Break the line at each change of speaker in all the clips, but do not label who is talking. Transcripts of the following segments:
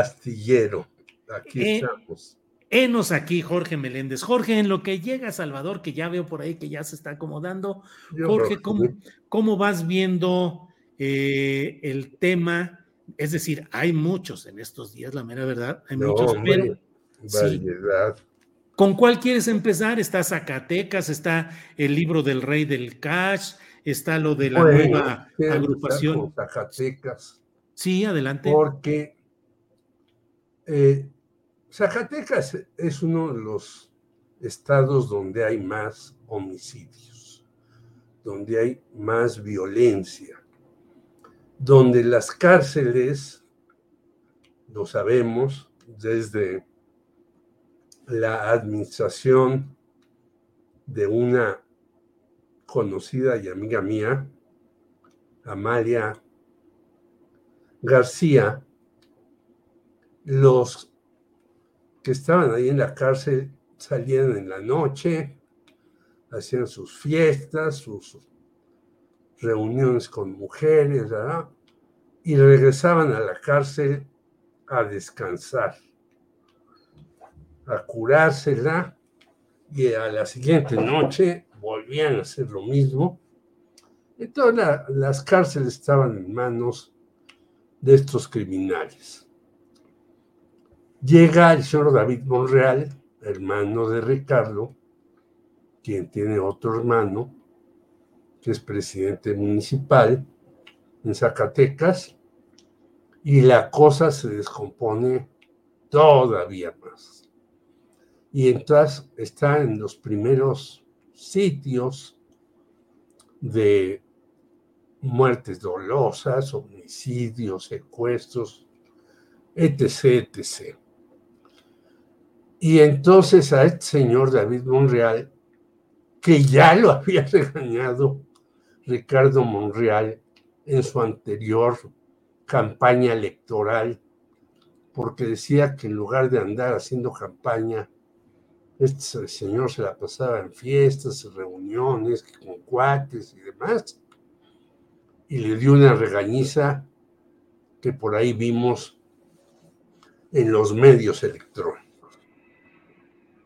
Astillero. Aquí eh, estamos.
Enos aquí, Jorge Meléndez. Jorge, en lo que llega a Salvador, que ya veo por ahí que ya se está acomodando. Jorge, ¿cómo, ¿cómo, vas viendo eh, el tema? Es decir, hay muchos en estos días, la mera verdad, hay muchos, pero. ¿Con cuál quieres empezar? Está Zacatecas, está el libro del rey del cash, está lo de la nueva agrupación.
Zacatecas.
Sí, adelante.
Porque eh, Zacatecas es uno de los estados donde hay más homicidios, donde hay más violencia, donde las cárceles, lo sabemos, desde la administración de una conocida y amiga mía, Amalia García, los que estaban ahí en la cárcel salían en la noche, hacían sus fiestas, sus reuniones con mujeres, y regresaban a la cárcel a descansar, a curársela, y a la siguiente noche volvían a hacer lo mismo. Entonces las cárceles estaban en manos de estos criminales. Llega el señor David Monreal, hermano de Ricardo, quien tiene otro hermano, que es presidente municipal en Zacatecas, y la cosa se descompone todavía más. Y entonces está en los primeros sitios de muertes dolosas, homicidios, secuestros, etc., etc. Y entonces a este señor David Monreal, que ya lo había regañado Ricardo Monreal en su anterior campaña electoral, porque decía que en lugar de andar haciendo campaña, este señor se la pasaba en fiestas, reuniones con cuates y demás, y le dio una regañiza que por ahí vimos en los medios electrónicos.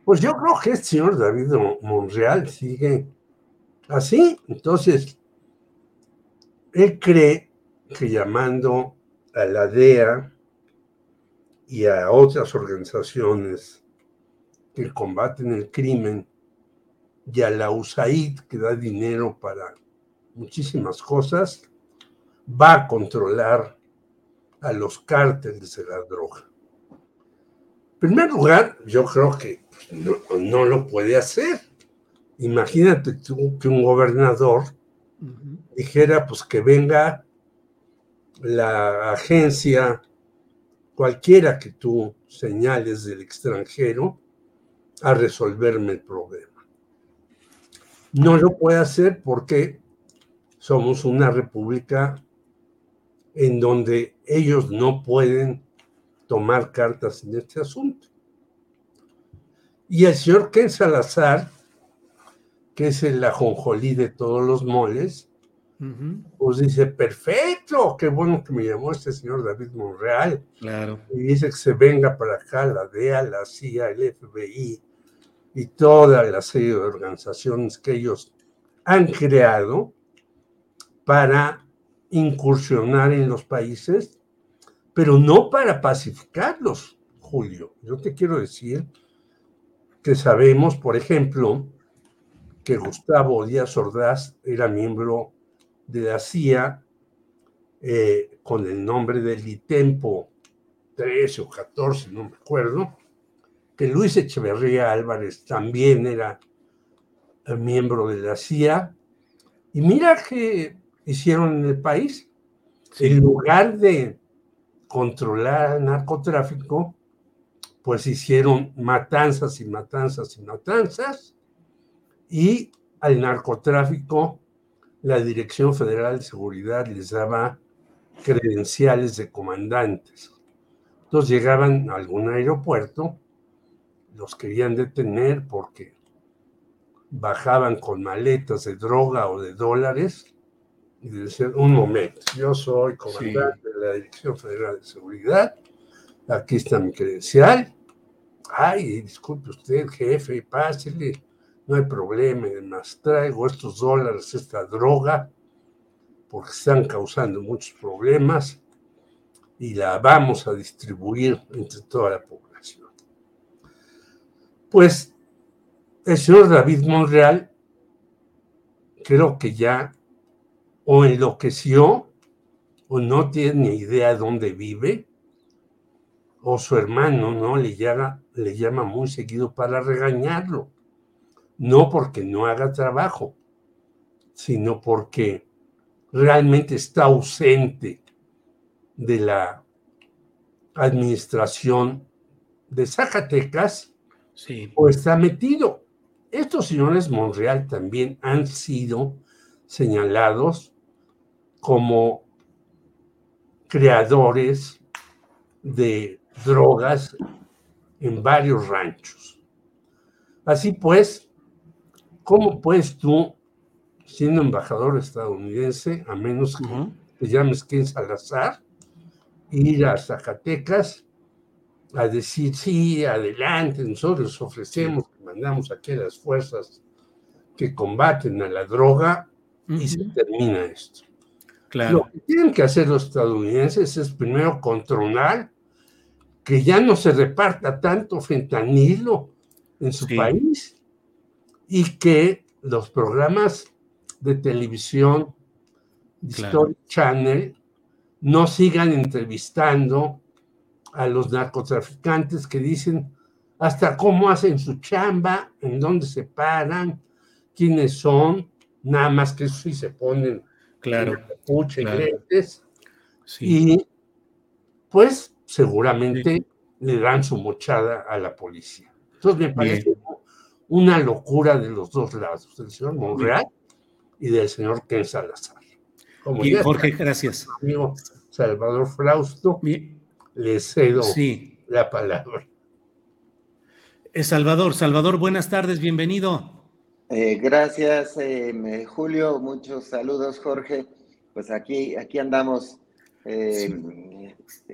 Pues yo creo que este señor David Monreal sigue así. Entonces, él cree que llamando a la DEA y a otras organizaciones que combaten el crimen y a la USAID que da dinero para muchísimas cosas, va a controlar a los cárteles de la droga. En primer lugar, yo creo que no, lo puede hacer. Imagínate tú que un gobernador dijera, pues que venga la agencia, cualquiera que tú señales del extranjero, a resolverme el problema. No lo puede hacer porque somos una república en donde ellos no pueden tomar cartas en este asunto. Y el señor Ken Salazar, que es el ajonjolí de todos los moles, Pues dice, perfecto, qué bueno que me llamó este señor David Monreal.
Claro.
Y dice que se venga para acá la DEA, la CIA, el FBI y toda la serie de organizaciones que ellos han creado para incursionar en los países, pero no para pacificarlos, Julio. Yo te quiero decir que sabemos, por ejemplo, que Gustavo Díaz Ordaz era miembro de la CIA eh, con el nombre del ITEMPO 13 o 14, no me acuerdo, que Luis Echeverría Álvarez también era miembro de la CIA. Y mira qué hicieron en el país. En lugar de controlar el narcotráfico, pues hicieron matanzas y matanzas y matanzas. Y al narcotráfico la Dirección Federal de Seguridad les daba credenciales de comandantes. Entonces llegaban a algún aeropuerto, los querían detener porque bajaban con maletas de droga o de dólares y decían, un momento, yo soy comandante de la Dirección Federal de Seguridad, aquí está mi credencial. Ay, disculpe usted, jefe, pásele no hay problema, además traigo estos dólares, esta droga, porque están causando muchos problemas y la vamos a distribuir entre toda la población. Pues el señor David Monreal creo que ya o enloqueció o no tiene ni idea de dónde vive, o su hermano no le llama, le llama muy seguido para regañarlo no porque no haga trabajo, sino porque realmente está ausente de la administración de Zacatecas o está metido. Estos señores Monreal también han sido señalados como creadores de drogas en varios ranchos. Así pues, ¿Cómo puedes tú, siendo embajador estadounidense, a menos que te llames Ken Salazar, ir a Zacatecas a decir, sí, adelante, nosotros les ofrecemos que mandamos aquí a las fuerzas que combaten a la droga y se termina esto.
Claro.
Lo que tienen que hacer los estadounidenses es primero controlar que ya no se reparta tanto fentanilo en su país y que los programas de televisión, Story Channel, no sigan entrevistando a los narcotraficantes que dicen hasta cómo hacen su chamba, en dónde se paran, quiénes son, nada más que eso sí se ponen
claro,
y pues seguramente le dan su mochada a la policía. Entonces me parece una locura de los dos lados, del señor Monreal y del señor Ken Salazar.
Como Bien, Jorge, gracias.
Amigo Salvador Frausto, le cedo la palabra.
Eh, Salvador, Salvador, buenas tardes, bienvenido.
Eh, gracias, eh, Julio, muchos saludos, Jorge. Pues aquí, aquí andamos.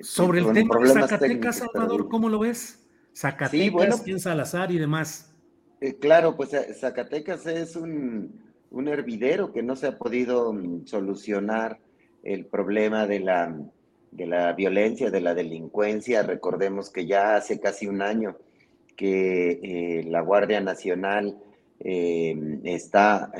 Sobre el tema de Zacatecas, Salvador, ¿cómo lo ves? Zacatecas, Ken Salazar y demás.
Eh, claro, pues eh, Zacatecas es un, hervidero que no se ha podido mm, solucionar el problema de la, de la violencia, de la delincuencia. Recordemos que ya hace casi un año que eh, la Guardia Nacional está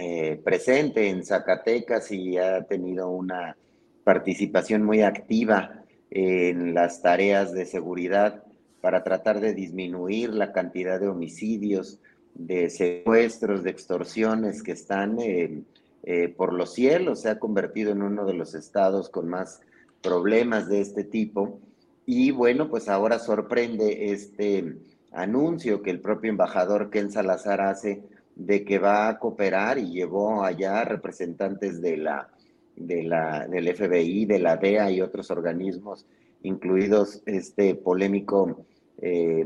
presente en Zacatecas y ha tenido una participación muy activa en las tareas de seguridad para tratar de disminuir la cantidad de homicidios, de secuestros, de extorsiones que están eh, eh, por los cielos, se ha convertido en uno de los estados con más problemas de este tipo. Y bueno, pues ahora sorprende este anuncio que el propio embajador Ken Salazar hace de que va a cooperar y llevó allá representantes de la, de la, del FBI, de la DEA y otros organismos, incluidos este polémico eh,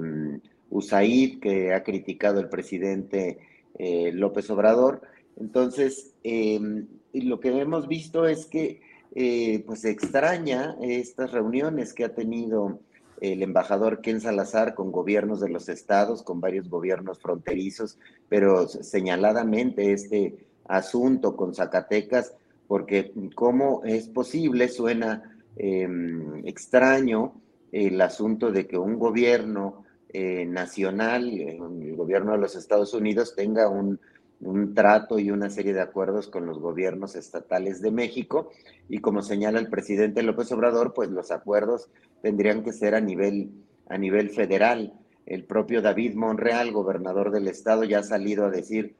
USAID, que ha criticado el presidente eh, López Obrador. Entonces, em, lo que hemos visto es que eh, pues extraña estas reuniones que ha tenido el embajador Ken Salazar con gobiernos de los estados, con varios gobiernos fronterizos, pero señaladamente este asunto con Zacatecas, porque cómo es posible, suena em, extraño el asunto de que un gobierno eh, nacional, el gobierno de los Estados Unidos, tenga un, un trato y una serie de acuerdos con los gobiernos estatales de México y como señala el presidente López Obrador, pues los acuerdos tendrían que ser a nivel, a nivel federal. El propio David Monreal, gobernador del estado, ya ha salido a decir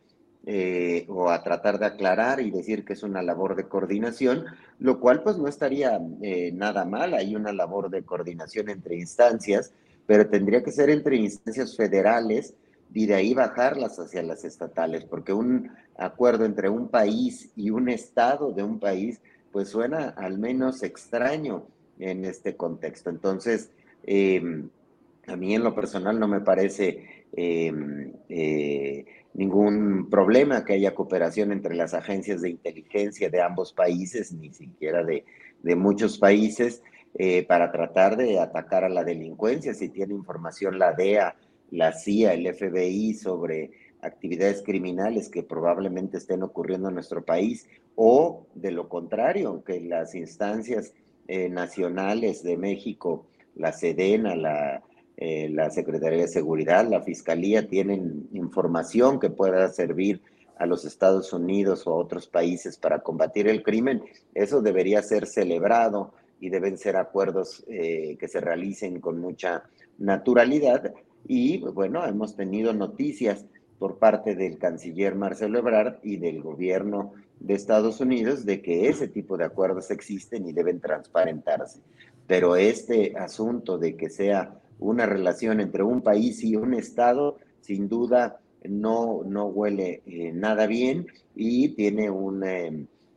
eh, o a tratar de aclarar y decir que es una labor de coordinación, lo cual pues no estaría eh, nada mal, hay una labor de coordinación entre instancias, pero tendría que ser entre instancias federales y de ahí bajarlas hacia las estatales, porque un acuerdo entre un país y un estado de un país, pues suena al menos extraño en este contexto. Entonces, em, a mí en lo personal no me parece em, eh, ningún problema que haya cooperación entre las agencias de inteligencia de ambos países, ni siquiera de, de muchos países, eh, para tratar de atacar a la delincuencia. Si tiene información la DEA, la CIA, el FBI sobre actividades criminales que probablemente estén ocurriendo en nuestro país o de lo contrario, que las instancias eh, nacionales de México, la SEDENA, la, eh, la Secretaría de Seguridad, la Fiscalía, tienen información que pueda servir a los Estados Unidos o a otros países para combatir el crimen, eso debería ser celebrado y deben ser acuerdos eh, que se realicen con mucha naturalidad y bueno, hemos tenido noticias por parte del canciller Marcelo Ebrard y del gobierno de Estados Unidos de que ese tipo de acuerdos existen y deben transparentarse. Pero este asunto de que sea una relación entre un país y un Estado, sin duda no, no huele eh, nada bien y tiene una,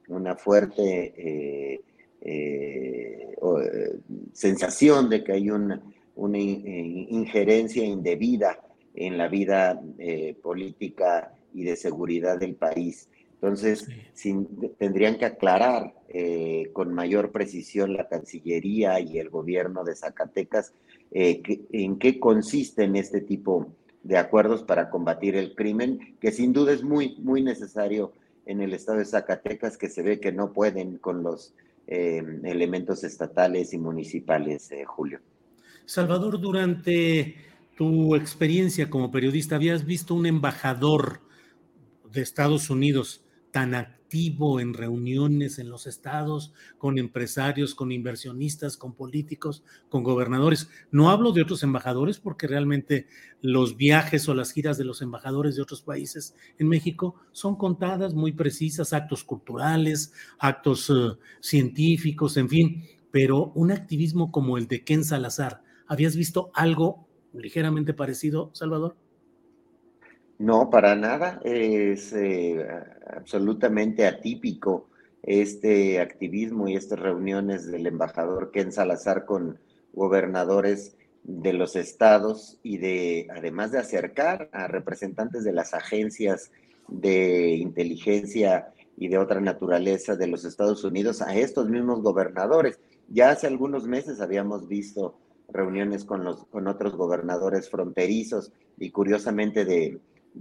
una fuerte eh, eh, sensación de que hay un una eh, injerencia indebida en la vida política y de seguridad del país. Entonces, tendrían que aclarar con mayor precisión la Cancillería y el gobierno de Zacatecas en qué consisten este tipo de acuerdos para combatir el crimen, que sin duda es muy, muy necesario en el estado de Zacatecas, que se ve que no pueden con los elementos estatales y municipales, Julio.
Salvador, durante tu experiencia como periodista, ¿habías visto un embajador de Estados Unidos tan activo en reuniones en los estados, con empresarios, con inversionistas, con políticos, con gobernadores? No hablo de otros embajadores porque realmente los viajes o las giras de los embajadores de otros países en México son contadas, muy precisas, actos culturales, actos eh, científicos, en fin, pero un activismo como el de Ken Salazar, ¿Habías visto algo ligeramente parecido, Salvador?
No, para nada. Es eh, absolutamente atípico este activismo y estas reuniones del embajador Ken Salazar con gobernadores de los estados y de, además de acercar a representantes de las agencias de inteligencia y de otra naturaleza de los Estados Unidos a estos mismos gobernadores. Ya hace algunos meses habíamos visto reuniones con, los, con otros gobernadores fronterizos y curiosamente de,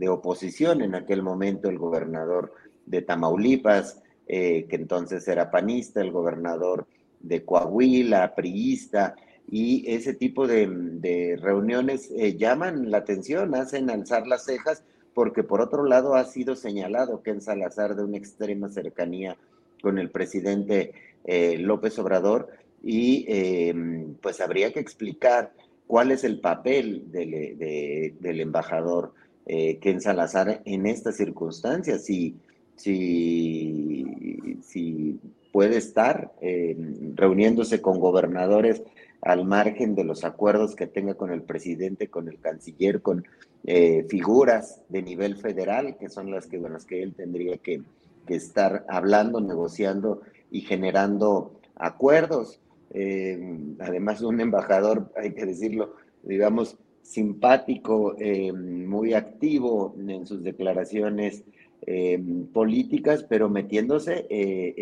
oposición. En aquel momento el gobernador de Tamaulipas, eh, que entonces era panista, el gobernador de Coahuila, priista, y ese tipo de, reuniones eh, llaman la atención, hacen alzar las cejas, porque por otro lado ha sido señalado que en Salazar de una extrema cercanía con el presidente eh, López Obrador, y em, pues habría que explicar cuál es el papel del embajador eh, Ken Salazar en estas circunstancias, si, si, si puede estar em, reuniéndose con gobernadores al margen de los acuerdos que tenga con el presidente, con el canciller, con eh, figuras de nivel federal, que son las que, con las que él tendría que, que estar hablando, negociando y generando acuerdos. Eh, además un embajador, hay que decirlo, digamos, simpático, eh, muy activo en sus declaraciones em, políticas, pero metiéndose eh,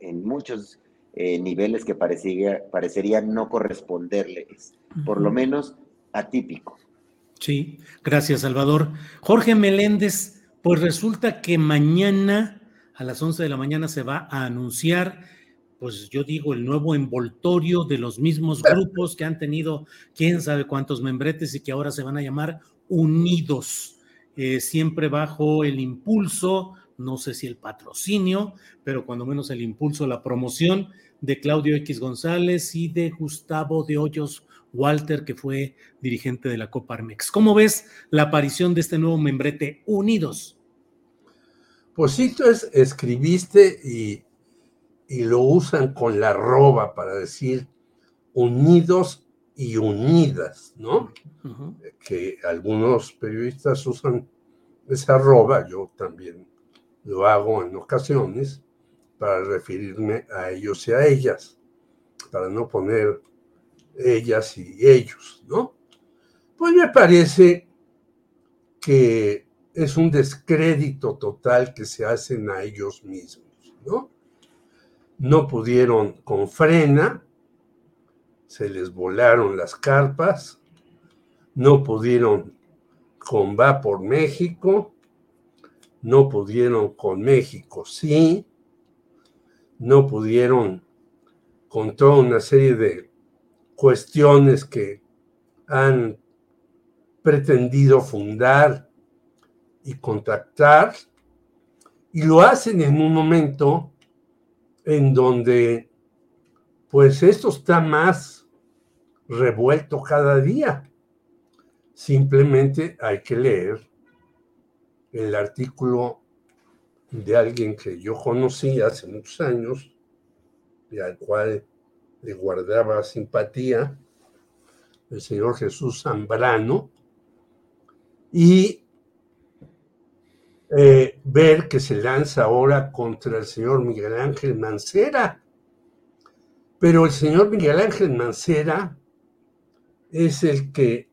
en, muchos eh, niveles que parecería, parecerían no corresponderles, por lo menos atípico.
Sí, gracias Salvador. Jorge Meléndez, pues resulta que mañana a las 11 de la mañana se va a anunciar, pues yo digo, el nuevo envoltorio de los mismos grupos que han tenido quién sabe cuántos membretes y que ahora se van a llamar Unidos, eh, siempre bajo el impulso, no sé si el patrocinio, pero cuando menos el impulso, la promoción de Claudio X González y de Gustavo de Hoyos Walter, que fue dirigente de la Copa Armex. ¿Cómo ves la aparición de este nuevo membrete Unidos?
Pues sí, tú escribiste y, y lo usan con la roba para decir unidos y unidas, ¿no? Que algunos periodistas usan esa roba, yo también lo hago en ocasiones para referirme a ellos y a ellas, para no poner ellas y ellos, ¿no? Pues me parece que es un descrédito total que se hacen a ellos mismos, ¿no? No pudieron con frena, se les volaron las carpas, no pudieron con Va por México, no pudieron con México, sí, no pudieron con toda una serie de cuestiones que han pretendido fundar y contactar, y lo hacen en un momento en donde pues esto está más revuelto cada día. Simplemente hay que leer el artículo de alguien que yo conocí hace muchos años y al cual le guardaba simpatía, el señor Jesús Zambrano, y eh, ver que se lanza ahora contra el señor Miguel Ángel Mancera. Pero el señor Miguel Ángel Mancera es el que,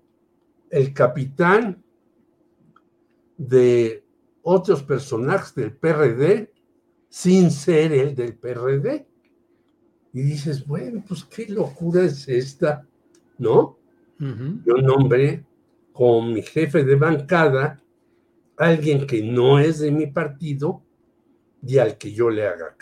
el capitán de otros personajes del PRD sin ser el del PRD y dices, bueno, pues qué locura es esta, ¿no? Yo nombré con mi jefe de bancada alguien que no es de mi partido y al que yo le haga.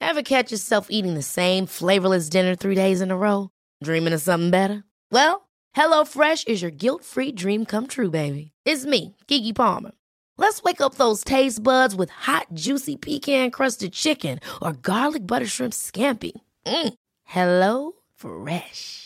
Ever catch yourself eating the same flavorless dinner three days in a row? Dreaming of something better? Well, HelloFresh is your guilt-free dream come true, baby. It's me, Kiki Palmer. Let's wake up those taste buds with hot, juicy pecan crusted chicken or garlic butter shrimp scampi. Mm. Hello Fresh.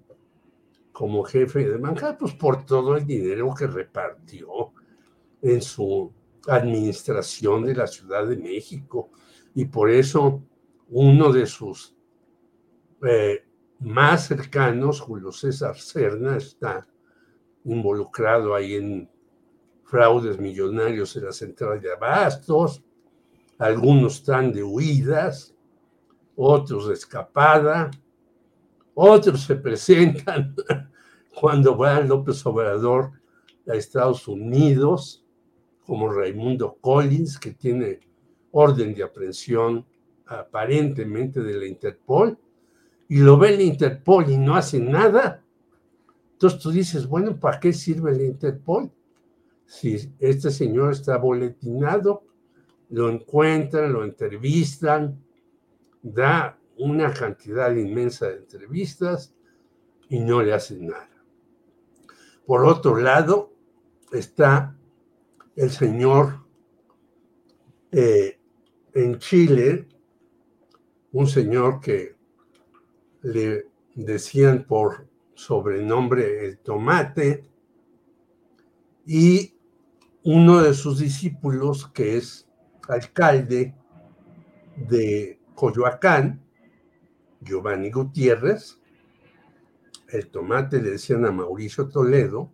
como jefe de bancada, pues por todo el dinero que repartió en su administración de la Ciudad de México. Y por eso uno de sus eh, más cercanos, Julio César Cerna, está involucrado ahí en fraudes millonarios en la central de abastos, algunos están de huidas, otros de escapada, otros se presentan cuando va López Obrador a Estados Unidos, como Raimundo Collins, que tiene orden de aprehensión aparentemente de la Interpol, y lo ve la Interpol y no hace nada. Entonces tú dices, bueno, ¿para qué sirve la Interpol? Si este señor está boletinado, lo encuentran, lo entrevistan, da una cantidad inmensa de entrevistas y no le hacen nada. Por otro lado, está el señor eh, en Chile, un señor que le decían por sobrenombre el tomate, y uno de sus discípulos, que es alcalde de Coyoacán, Giovanni Gutiérrez, el tomate le decían a Mauricio Toledo,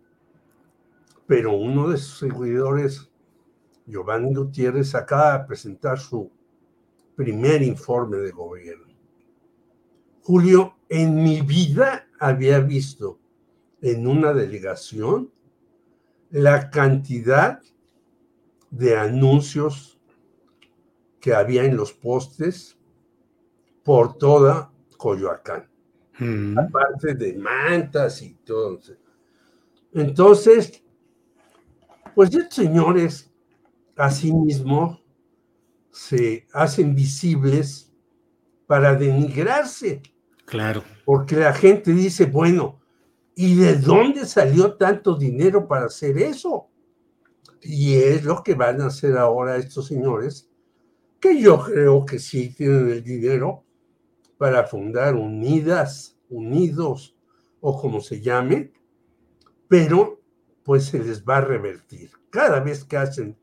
pero uno de sus seguidores, Giovanni Gutiérrez, acaba de presentar su primer informe de gobierno. Julio, en mi vida había visto en una delegación la cantidad de anuncios que había en los postes por toda Coyoacán, mm. aparte de mantas y todo. Entonces, pues estos señores asimismo se hacen visibles para denigrarse.
Claro.
Porque la gente dice, bueno, ¿y de dónde salió tanto dinero para hacer eso? Y es lo que van a hacer ahora estos señores, que yo creo que sí tienen el dinero para fundar Unidas, Unidos o como se llame, pero pues se les va a revertir. Cada vez que hacen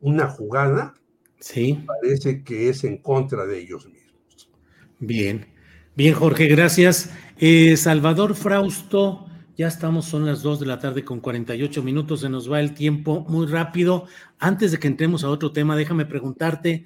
una jugada,
sí.
parece que es en contra de ellos mismos.
Bien, bien Jorge, gracias. Eh, Salvador Frausto, ya estamos, son las 2 de la tarde con 48 minutos, se nos va el tiempo muy rápido. Antes de que entremos a otro tema, déjame preguntarte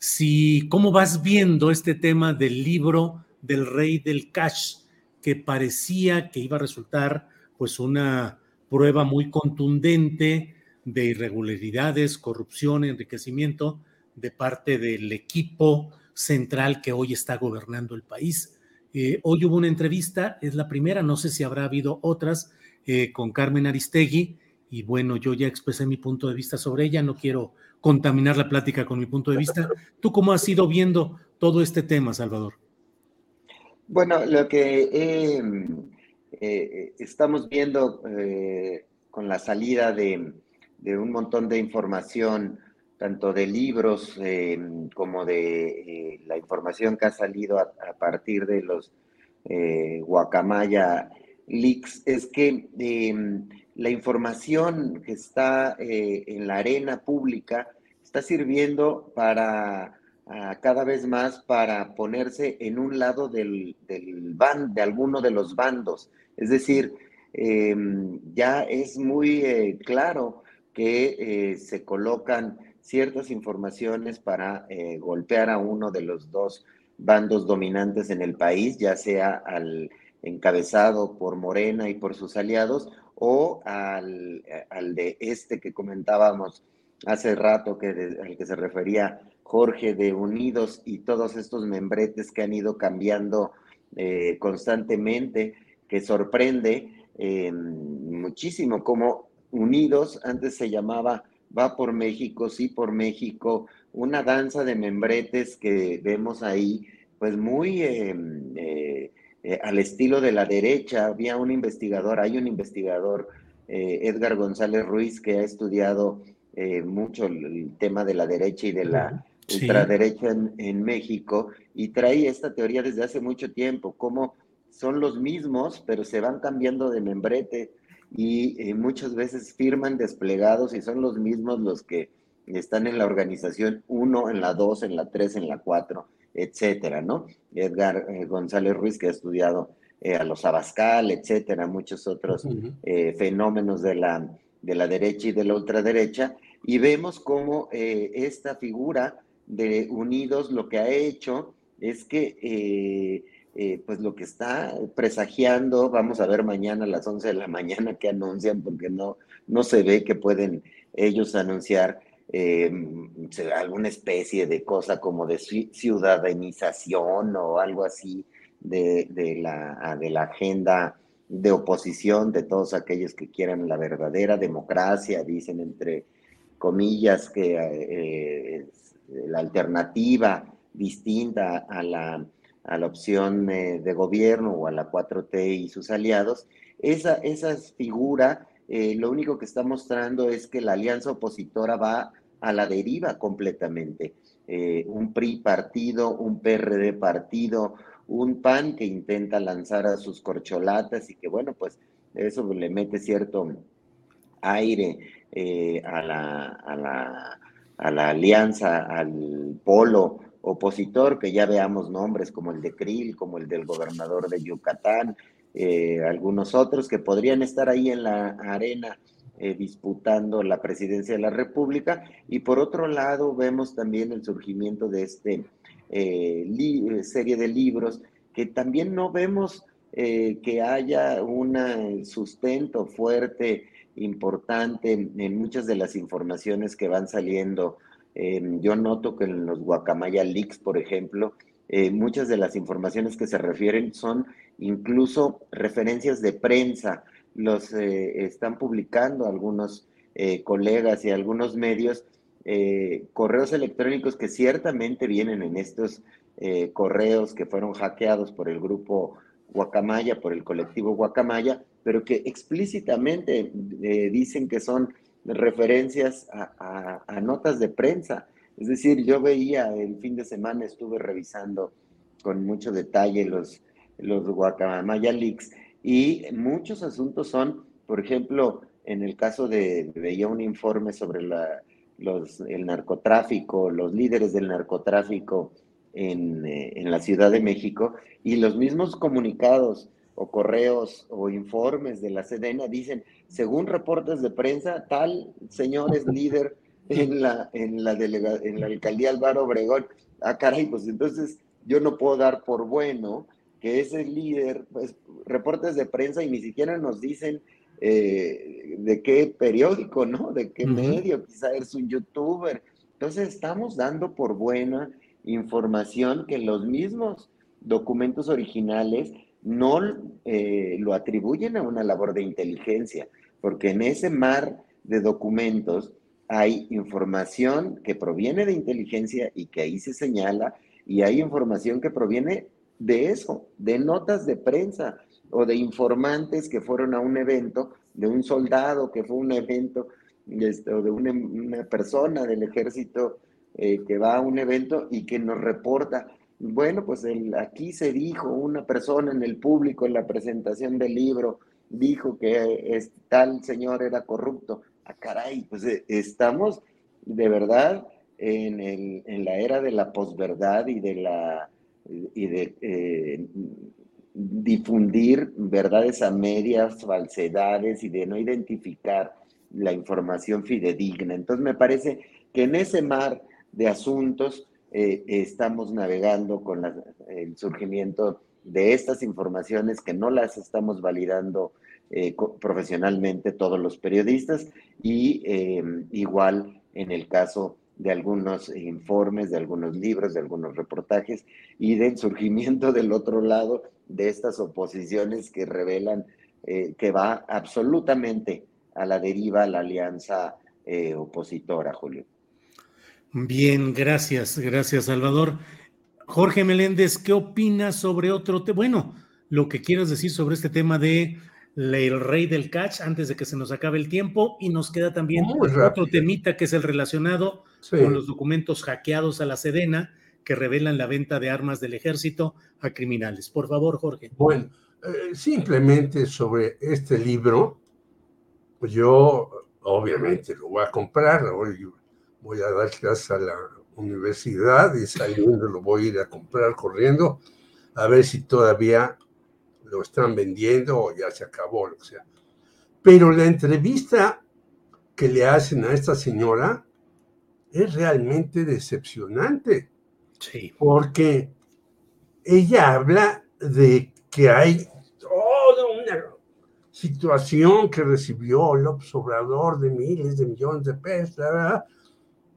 si cómo vas viendo este tema del libro del rey del cash, que parecía que iba a resultar pues una prueba muy contundente de irregularidades, corrupción, enriquecimiento de parte del equipo central que hoy está gobernando el país. Eh, hoy hubo una entrevista, es la primera, no sé si habrá habido otras, eh, con Carmen Aristegui, y bueno, yo ya expresé mi punto de vista sobre ella, no quiero contaminar la plática con mi punto de vista. ¿Tú cómo has ido viendo todo este tema, Salvador?
Bueno, lo que eh, estamos viendo con la salida de, un montón de información, tanto de libros como de la información que ha salido a, partir de los Guacamaya leaks, es que em, la información que está eh, en la arena pública está sirviendo para cada vez más para ponerse en un lado del, del de alguno de los bandos. Es decir, em, ya es muy eh, claro que eh, se colocan ciertas informaciones para golpear a uno de los dos bandos dominantes en el país, ya sea al encabezado por Morena y por sus aliados, o al, al de este que comentábamos hace rato, que al que se refería Jorge de Unidos y todos estos membretes que han ido cambiando eh, constantemente, que sorprende eh, muchísimo como Unidos antes se llamaba Va por México, sí por México, una danza de membretes que vemos ahí, pues muy eh, eh, al estilo de la derecha. Había un investigador, hay un investigador, eh, Edgar González Ruiz, que ha estudiado eh, mucho el, tema de la derecha y de la ultraderecha en, México y trae esta teoría desde hace mucho tiempo, como son los mismos, pero se van cambiando de membrete y muchas veces firman desplegados y son los mismos los que están en la organización 1, en la 2, en la 3, en la 4 etcétera, ¿no? Edgar eh, González Ruiz, que ha estudiado eh, a los Abascal, etcétera, muchos otros eh, fenómenos de la, de la derecha y de la ultraderecha, y vemos cómo esta figura de Unidos lo que ha hecho es que, pues lo que está presagiando, vamos a ver mañana a las 11 de la mañana que anuncian, porque no, no se ve que pueden ellos anunciar eh, alguna especie de cosa como de ciudadanización o algo así de, la, de la agenda de oposición de todos aquellos que quieran la verdadera democracia, dicen entre comillas que eh, la alternativa distinta a la, a la opción eh, de gobierno o a la 4T y sus aliados, esa, esa figura eh, lo único que está mostrando es que la alianza opositora va a la deriva completamente. Eh, un PRI partido, un PRD partido, un PAN que intenta lanzar a sus corcholatas y que bueno, pues eso le mete cierto aire eh, a, la, a, la, a la alianza, al polo opositor, que ya veamos nombres como el de Krill, como el del gobernador de Yucatán, eh, algunos otros que podrían estar ahí en la arena eh, disputando la presidencia de la República. Y por otro lado, vemos también el surgimiento de este eh, serie de libros que también no vemos que haya un sustento fuerte, importante en muchas de las informaciones que van saliendo Em, yo noto que en los Guacamaya Leaks, por ejemplo, eh, muchas de las informaciones que se refieren son incluso referencias de prensa. Los eh, están publicando algunos eh, colegas y algunos medios correos electrónicos que ciertamente vienen en estos correos que fueron hackeados por el grupo Guacamaya, por el colectivo Guacamaya, pero que explícitamente dicen que son referencias a, notas de prensa. Es decir, yo veía el fin de semana, estuve revisando con mucho detalle los, los Guacamaya Leaks y muchos asuntos son, por ejemplo, en el caso de, veía un informe sobre los, el narcotráfico, los líderes del narcotráfico en, eh, en la Ciudad de México y los mismos comunicados o correos o informes de la Sedena dicen, según reportes de prensa, tal señor es líder en la, en la, en la alcaldía Álvaro Obregón. Ah, caray, pues entonces yo no puedo dar por bueno que ese líder, pues reportes de prensa y ni siquiera nos dicen eh, de qué periódico, ¿no? De qué medio, quizá es un youtuber. Entonces estamos dando por buena información que los mismos documentos originales no eh, lo atribuyen a una labor de inteligencia, porque en ese mar de documentos hay información que proviene de inteligencia y que ahí se señala, y hay información que proviene de eso, de notas de prensa o de informantes que fueron a un evento, de un soldado que fue a un evento, este, de una, persona del ejército eh, que va a un evento y que nos reporta, bueno, pues aquí se dijo, una persona en el público en la presentación del libro dijo que tal señor era corrupto. Ah, caray, pues eh, estamos de verdad en, en la era de la posverdad y de la y de eh, difundir verdades a medias, falsedades y de no identificar la información fidedigna. Entonces me parece que en ese mar de asuntos eh, estamos navegando con el surgimiento de estas informaciones que no las estamos validando eh, profesionalmente todos los periodistas y igual en el caso de algunos informes, de algunos libros, de algunos reportajes y del surgimiento del otro lado de estas oposiciones que revelan eh, que va absolutamente a la deriva la alianza opositora, Julio.
Bien, gracias, gracias Salvador. Jorge Meléndez, ¿qué opinas sobre otro tema? Bueno, lo que quieras decir sobre este tema de el rey del catch antes de que se nos acabe el tiempo y nos queda también otro temita que es el relacionado con los documentos hackeados a la Sedena que revelan la venta de armas del ejército a criminales. Por favor, Jorge.
Bueno, eh, simplemente sobre este libro, pues yo obviamente lo voy a comprar, hoy voy a dar clases a la universidad y saliendo lo voy a ir a comprar corriendo a ver si todavía lo están vendiendo o ya se acabó, lo que sea. Pero la entrevista que le hacen a esta señora es realmente decepcionante.
Sí.
Porque ella habla de que hay toda una situación que recibió López Obrador de miles de millones de pesos,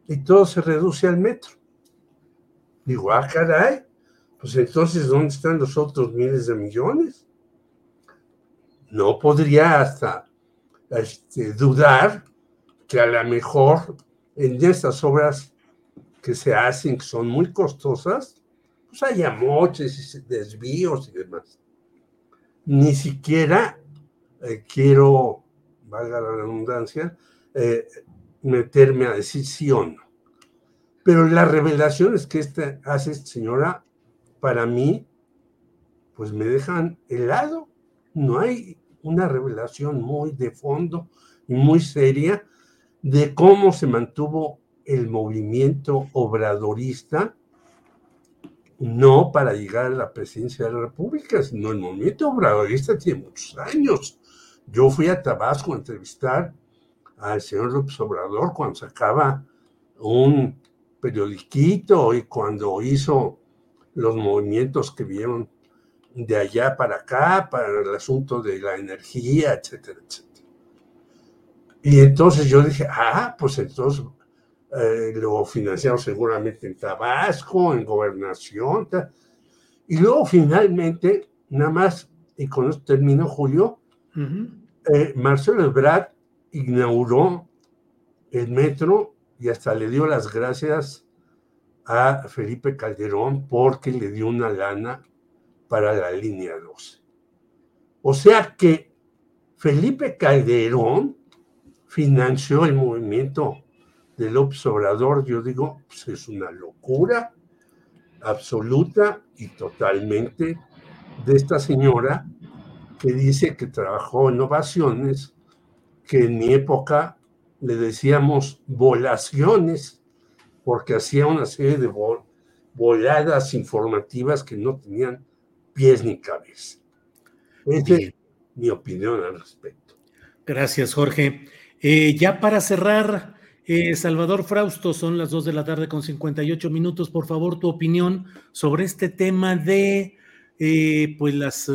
y todo se reduce al metro. Digo, ah, caray, pues entonces, ¿dónde están los otros miles de millones? No podría hasta este, dudar que a lo mejor en estas obras que se hacen, que son muy costosas, pues haya moches y desvíos y demás. Ni siquiera eh, quiero valga la redundancia, eh, meterme a decir sí o no. Pero las revelaciones que esta, hace esta señora, para mí, pues me dejan helado. No hay una revelación muy de fondo y muy seria de cómo se mantuvo el movimiento obradorista, no para llegar a la presidencia de la República, sino el movimiento obradorista tiene muchos años. Yo fui a Tabasco a entrevistar al señor López Obrador cuando sacaba un periodiquito y cuando hizo los movimientos que vieron de allá para acá, para el asunto de la energía, etcétera, etcétera. Y entonces yo dije, ah, pues entonces eh, lo financiamos seguramente en Tabasco, en gobernación. Y luego finalmente, nada más, y con esto termino, Julio, eh, Marcelo Ebrard inauguró el metro y hasta le dio las gracias a Felipe Calderón porque le dio una lana para la línea 12. O sea que Felipe Calderón financió el movimiento de López Obrador, yo digo, pues es una locura absoluta y totalmente de esta señora que dice que trabajó en ovaciones, que en mi época le decíamos volaciones, porque hacía una serie de voladas informativas que no tenían pies ni cabeza. Esa es mi opinión al respecto.
Gracias, Jorge. Eh, ya para cerrar, eh, Salvador Frausto, son las 2 de la tarde con 58 minutos. Por favor, tu opinión sobre este tema de eh, pues las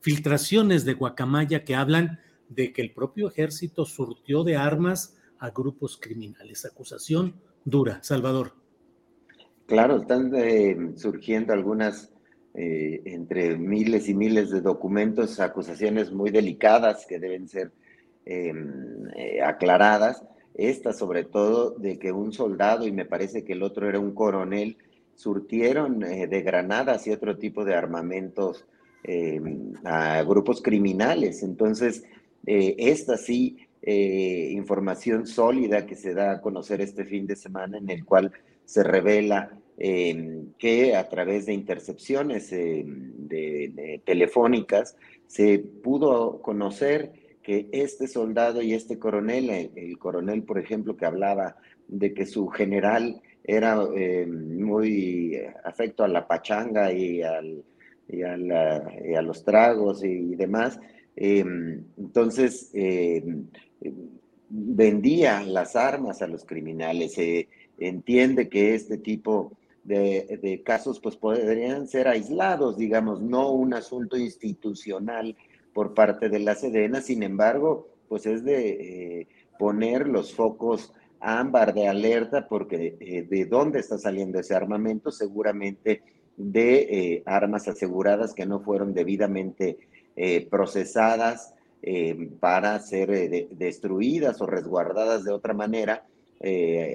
filtraciones de Guacamaya que hablan de que el propio ejército surtió de armas a grupos criminales. Acusación dura. Salvador.
Claro, están surgiendo algunas, entre miles y miles de documentos, acusaciones muy delicadas que deben ser Em, eh, aclaradas, esta sobre todo de que un soldado y me parece que el otro era un coronel, surtieron eh, de granadas y otro tipo de armamentos em, a grupos criminales. Entonces, eh, esta sí, información sólida que se da a conocer este fin de semana en el cual se revela em, que a través de intercepciones de, telefónicas se pudo conocer que este soldado y este coronel, el, coronel, por ejemplo, que hablaba de que su general era eh, muy afecto a la pachanga y, al, y, a, los tragos y, demás, eh, entonces eh, vendía las armas a los criminales. Se entiende que este tipo de, casos pues podrían ser aislados, digamos, no un asunto institucional por parte de la Sedena, sin embargo, pues es de eh, poner los focos ámbar de alerta porque eh, de dónde está saliendo ese armamento, seguramente de eh, armas aseguradas que no fueron debidamente procesadas para ser destruidas o resguardadas de otra manera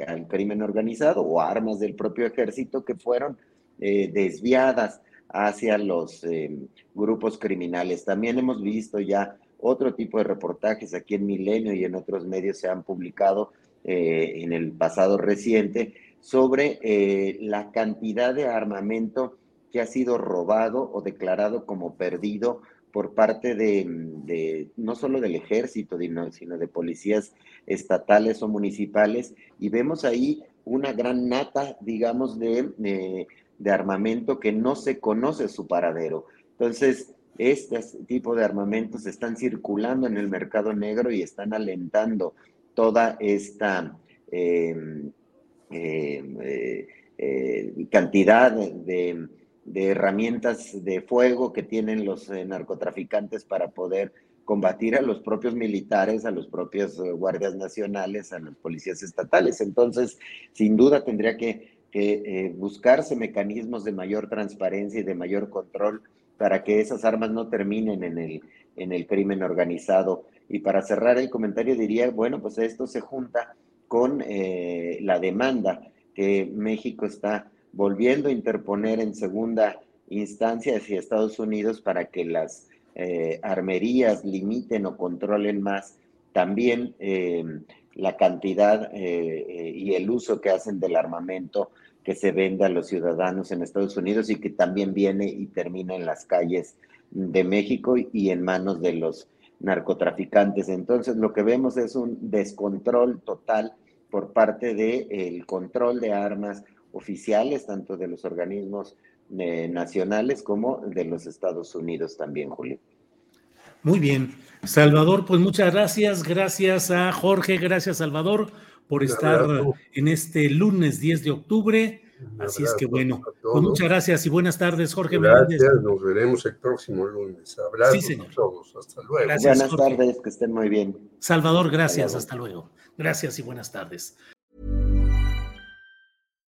al crimen organizado o armas del propio ejército que fueron desviadas hacia los eh, grupos criminales. También hemos visto ya otro tipo de reportajes aquí en Milenio y en otros medios se han publicado eh, en el pasado reciente sobre eh, la cantidad de armamento que ha sido robado o declarado como perdido por parte de, no solo del ejército, sino de policías estatales o municipales. Y vemos ahí una gran nata, digamos, de de armamento que no se conoce su paradero. Entonces, este tipo de armamentos están circulando en el mercado negro y están alentando toda esta em, em, eh, eh, cantidad de, herramientas de fuego que tienen los eh, narcotraficantes para poder combatir a los propios militares, a los propios guardias nacionales, a los policías estatales. Entonces, sin duda tendría que eh, buscarse mecanismos de mayor transparencia y de mayor control para que esas armas no terminen en el, en el crimen organizado. Y para cerrar el comentario diría, bueno, pues esto se junta con eh, la demanda que México está volviendo a interponer en segunda instancia hacia Estados Unidos para que las eh, armerías limiten o controlen más también la cantidad y el uso que hacen del armamento que se vende a los ciudadanos en Estados Unidos y que también viene y termina en las calles de México y en manos de los narcotraficantes. Entonces lo que vemos es un descontrol total por parte del control de armas oficiales, tanto de los organismos eh, nacionales como de los Estados Unidos también, Julio.
Muy bien. Salvador, pues muchas gracias. Gracias a Jorge, gracias Salvador por estar en este lunes 10 de octubre. Así es que bueno, pues muchas gracias y buenas tardes, Jorge
gracias, Nos veremos el próximo lunes. Abrazos a todos. Hasta luego.
buenas tardes, que estén muy bien.
Salvador, gracias. Hasta luego. Gracias y buenas tardes.